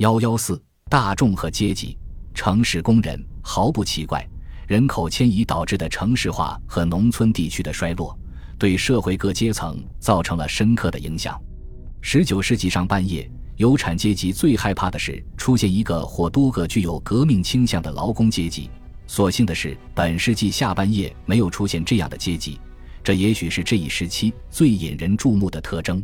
幺幺四大众和阶级，城市工人毫不奇怪，人口迁移导致的城市化和农村地区的衰落，对社会各阶层造成了深刻的影响。十九世纪上半叶，有产阶级最害怕的是出现一个或多个具有革命倾向的劳工阶级。所幸的是，本世纪下半叶没有出现这样的阶级，这也许是这一时期最引人注目的特征。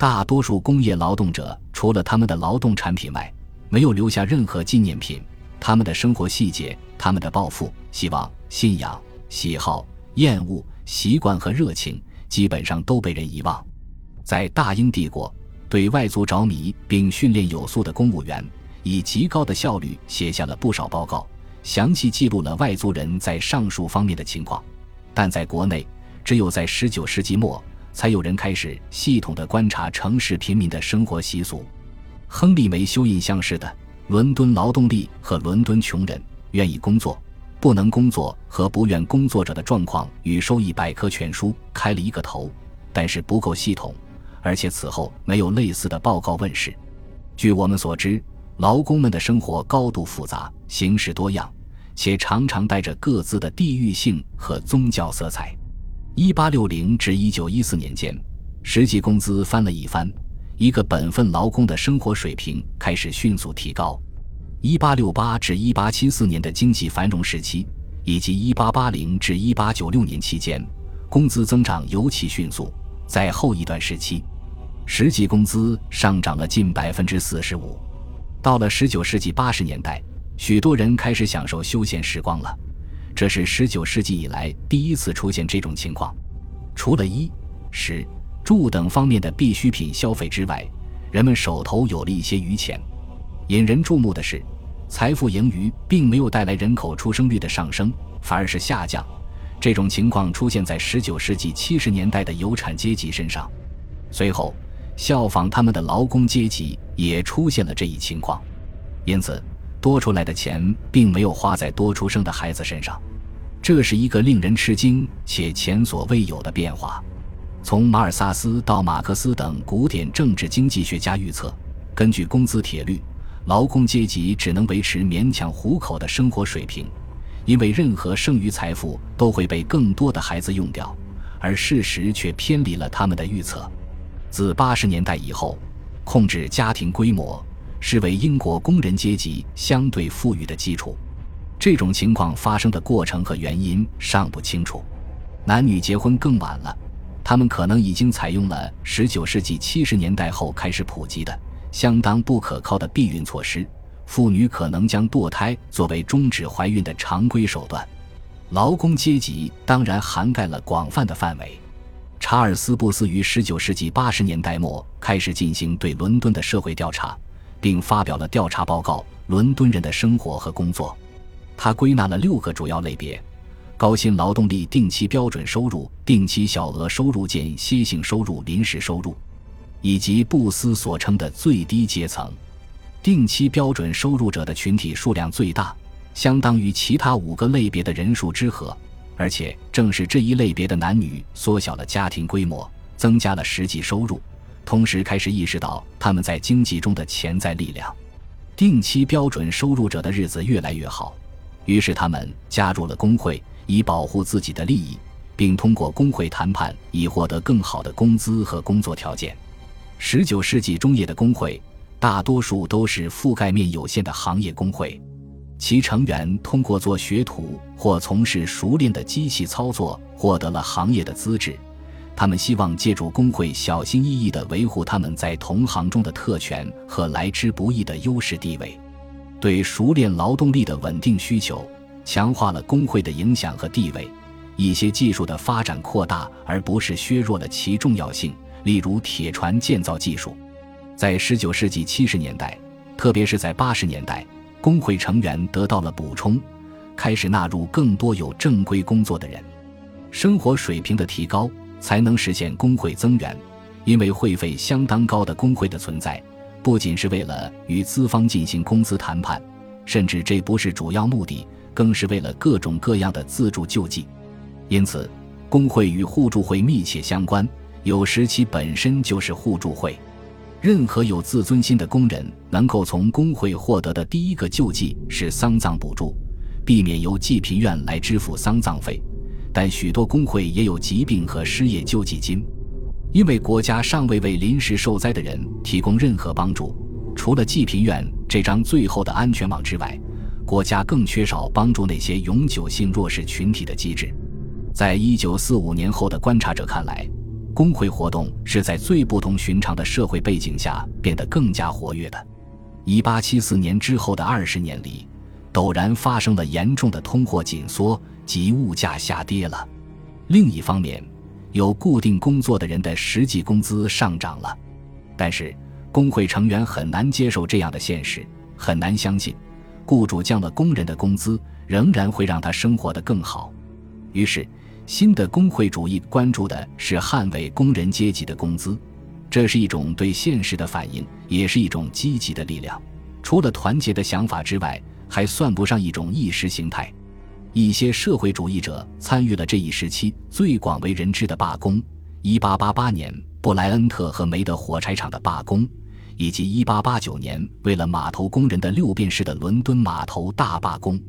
大多数工业劳动者除了他们的劳动产品外，没有留下任何纪念品。他们的生活细节、他们的抱负、希望、信仰、喜好、厌恶、习惯和热情，基本上都被人遗忘。在大英帝国，对外族着迷并训练有素的公务员，以极高的效率写下了不少报告，详细记录了外族人在上述方面的情况。但在国内，只有在19世纪末，才有人开始系统地观察城市贫民的生活习俗。亨利·梅修印象式的《伦敦劳动力和伦敦穷人愿意工作、不能工作和不愿工作者的状况与收益百科全书》开了一个头，但是不够系统。而且此后没有类似的报告问世。据我们所知，劳工们的生活高度复杂、形式多样，且常常带着各自的地域性和宗教色彩。一八六零至一九一四年间，实际工资翻了一番，一个本分劳工的生活水平开始迅速提高。一八六八至一八七四年的经济繁荣时期，以及一八八零至一八九六年期间，工资增长尤其迅速。在后一段时期，实际工资上涨了近百分之四十五。到了十九世纪八十年代，许多人开始享受休闲时光了。这是十九世纪以来第一次出现这种情况。除了衣食住等方面的必需品消费之外，人们手头有了一些余钱。引人注目的是，财富盈余并没有带来人口出生率的上升，反而是下降。这种情况出现在19世纪70年代的有产阶级身上，随后效仿他们的劳工阶级也出现了这一情况，因此多出来的钱并没有花在多出生的孩子身上，这是一个令人吃惊且前所未有的变化。从马尔萨斯到马克思等古典政治经济学家预测，根据工资铁律，劳工阶级只能维持勉强糊口的生活水平。因为任何剩余财富都会被更多的孩子用掉，而事实却偏离了他们的预测。自八十年代以后，控制家庭规模是为英国工人阶级相对富裕的基础。这种情况发生的过程和原因尚不清楚。男女结婚更晚了，他们可能已经采用了十九世纪七十年代后开始普及的相当不可靠的避孕措施。妇女可能将堕胎作为终止怀孕的常规手段，劳工阶级当然涵盖了广泛的范围。查尔斯·布斯于19世纪80年代末开始进行对伦敦的社会调查，并发表了调查报告《伦敦人的生活和工作》。他归纳了六个主要类别：高薪劳动力、定期标准收入、定期小额收入、间歇性收入、临时收入，以及布斯所称的最低阶层。定期标准收入者的群体数量最大，相当于其他五个类别的人数之和，而且正是这一类别的男女缩小了家庭规模，增加了实际收入，同时开始意识到他们在经济中的潜在力量。定期标准收入者的日子越来越好，于是他们加入了工会，以保护自己的利益，并通过工会谈判以获得更好的工资和工作条件。十九世纪中叶的工会。大多数都是覆盖面有限的行业工会，其成员通过做学徒或从事熟练的机器操作获得了行业的资质。他们希望借助工会小心翼翼地维护他们在同行中的特权和来之不易的优势地位。对熟练劳动力的稳定需求强化了工会的影响和地位。一些技术的发展扩大，而不是削弱了其重要性，例如铁船建造技术。在十九世纪七十年代，特别是在八十年代，工会成员得到了补充，开始纳入更多有正规工作的人。生活水平的提高才能实现工会增援，因为会费相当高的工会的存在，不仅是为了与资方进行工资谈判，甚至这不是主要目的，更是为了各种各样的自助救济。因此，工会与互助会密切相关，有时其本身就是互助会。任何有自尊心的工人能够从工会获得的第一个救济是丧葬补助，避免由济贫院来支付丧葬费。但许多工会也有疾病和失业救济金，因为国家尚未为临时受灾的人提供任何帮助。除了济贫院这张最后的安全网之外，国家更缺少帮助那些永久性弱势群体的机制。在一九四五年后的观察者看来。工会活动是在最不同寻常的社会背景下变得更加活跃的。一八七四年之后的二十年里，陡然发生了严重的通货紧缩及物价下跌了。另一方面，有固定工作的人的实际工资上涨了。但是，工会成员很难接受这样的现实，很难相信，雇主降了工人的工资仍然会让他生活得更好。于是。新的工会主义关注的是捍卫工人阶级的工资，这是一种对现实的反应，也是一种积极的力量。除了团结的想法之外，还算不上一种意识形态。一些社会主义者参与了这一时期最广为人知的罢工：1888年布莱恩特和梅德火柴厂的罢工，以及1889年为了码头工人的六便士的伦敦码头大罢工。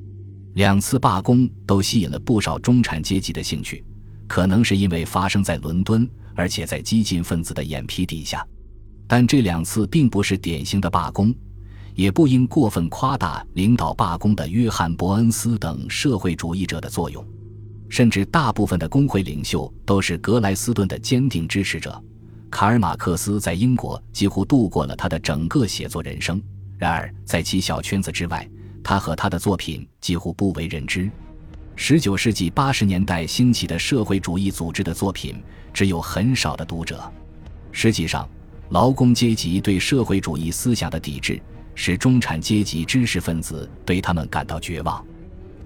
两次罢工都吸引了不少中产阶级的兴趣，可能是因为发生在伦敦，而且在激进分子的眼皮底下。但这两次并不是典型的罢工，也不应过分夸大领导罢工的约翰·伯恩斯等社会主义者的作用。甚至大部分的工会领袖都是格莱斯顿的坚定支持者。卡尔·马克思在英国几乎度过了他的整个写作人生，然而在其小圈子之外。他和他的作品几乎不为人知。十九世纪八十年代兴起的社会主义组织的作品只有很少的读者。实际上，劳工阶级对社会主义思想的抵制，使中产阶级知识分子对他们感到绝望。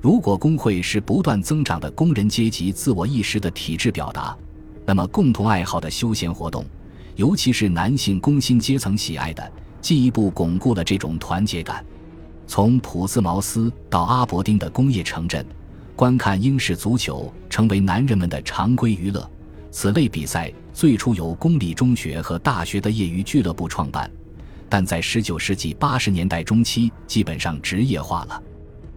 如果工会是不断增长的工人阶级自我意识的体制表达，那么共同爱好的休闲活动，尤其是男性工薪阶层喜爱的，进一步巩固了这种团结感。从普斯茅斯到阿伯丁的工业城镇，观看英式足球成为男人们的常规娱乐。此类比赛最初由公立中学和大学的业余俱乐部创办，但在19世纪80年代中期基本上职业化了。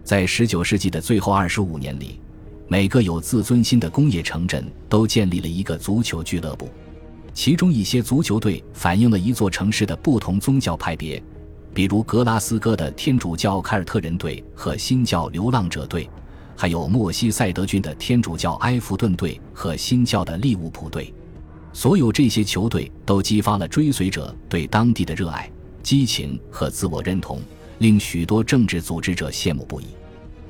在19世纪的最后25年里，每个有自尊心的工业城镇都建立了一个足球俱乐部，其中一些足球队反映了一座城市的不同宗教派别。比如格拉斯哥的天主教凯尔特人队和新教流浪者队，还有莫西塞德郡的天主教埃弗顿队和新教的利物浦队。所有这些球队都激发了追随者对当地的热爱、激情和自我认同，令许多政治组织者羡慕不已。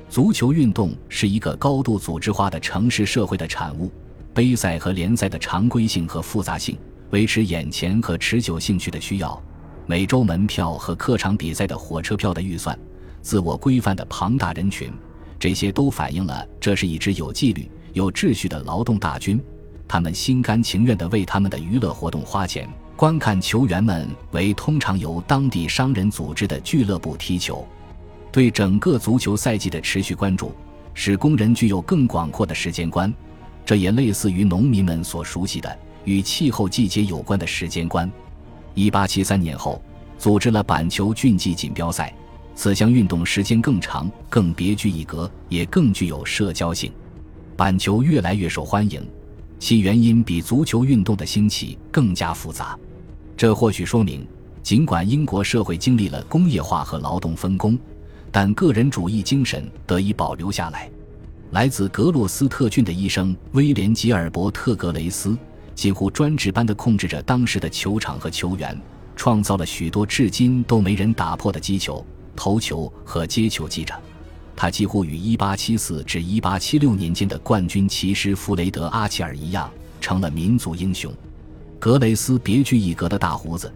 足球运动是一个高度组织化的城市社会的产物。杯赛和联赛的常规性和复杂性，维持眼前和持久兴趣的需要。每周门票和客场比赛的火车票的预算，自我规范的庞大人群，这些都反映了这是一支有纪律、有秩序的劳动大军。他们心甘情愿地为他们的娱乐活动花钱，观看球员们为通常由当地商人组织的俱乐部踢球。对整个足球赛季的持续关注，使工人具有更广阔的时间观。这也类似于农民们所熟悉的与气候季节有关的时间观。一八七三年后，组织了板球竞技锦标赛。此项运动时间更长、更别具一格，也更具有社交性。板球越来越受欢迎，其原因比足球运动的兴起更加复杂。这或许说明，尽管英国社会经历了工业化和劳动分工，但个人主义精神得以保留下来。来自格洛斯特郡的医生威廉·吉尔伯特·格雷斯。几乎专职般地控制着当时的球场和球员，创造了许多至今都没人打破的击球、头球和接球记着。他几乎与1874至1876年间的冠军骑师弗雷德·阿切尔一样，成了民族英雄。格雷斯别具一格的大胡子，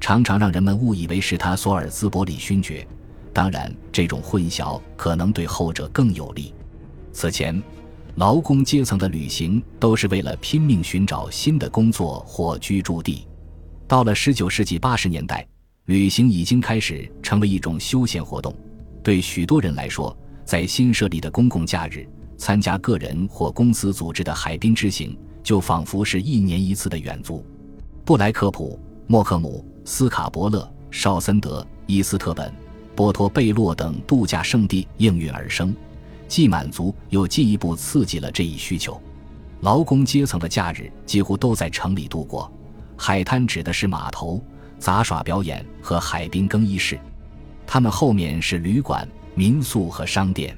常常让人们误以为是他索尔兹伯里勋爵。当然，这种混淆可能对后者更有利。此前。劳工阶层的旅行都是为了拼命寻找新的工作或居住地。到了19世纪80年代，旅行已经开始成为一种休闲活动。对许多人来说，在新设立的公共假日，参加个人或公司组织的海滨之行，就仿佛是一年一次的远足。布莱克普、莫克姆、斯卡伯勒、绍森德、伊斯特本、波托贝洛等度假胜地应运而生，既满足又进一步刺激了这一需求。劳工阶层的假日几乎都在城里度过，海滩指的是码头、杂耍表演和海滨更衣室，他们后面是旅馆、民宿和商店。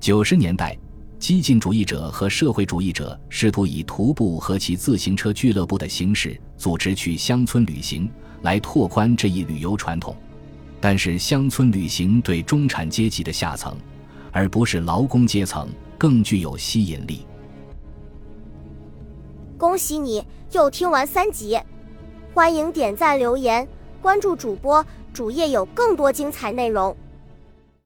九十年代。激进主义者和社会主义者试图以徒步和骑自行车俱乐部的形式组织去乡村旅行，来拓宽这一旅游传统。但是，乡村旅行对中产阶级的下层，而不是劳工阶层，更具有吸引力。恭喜你又听完三集，欢迎点赞、留言、关注主播，主页有更多精彩内容。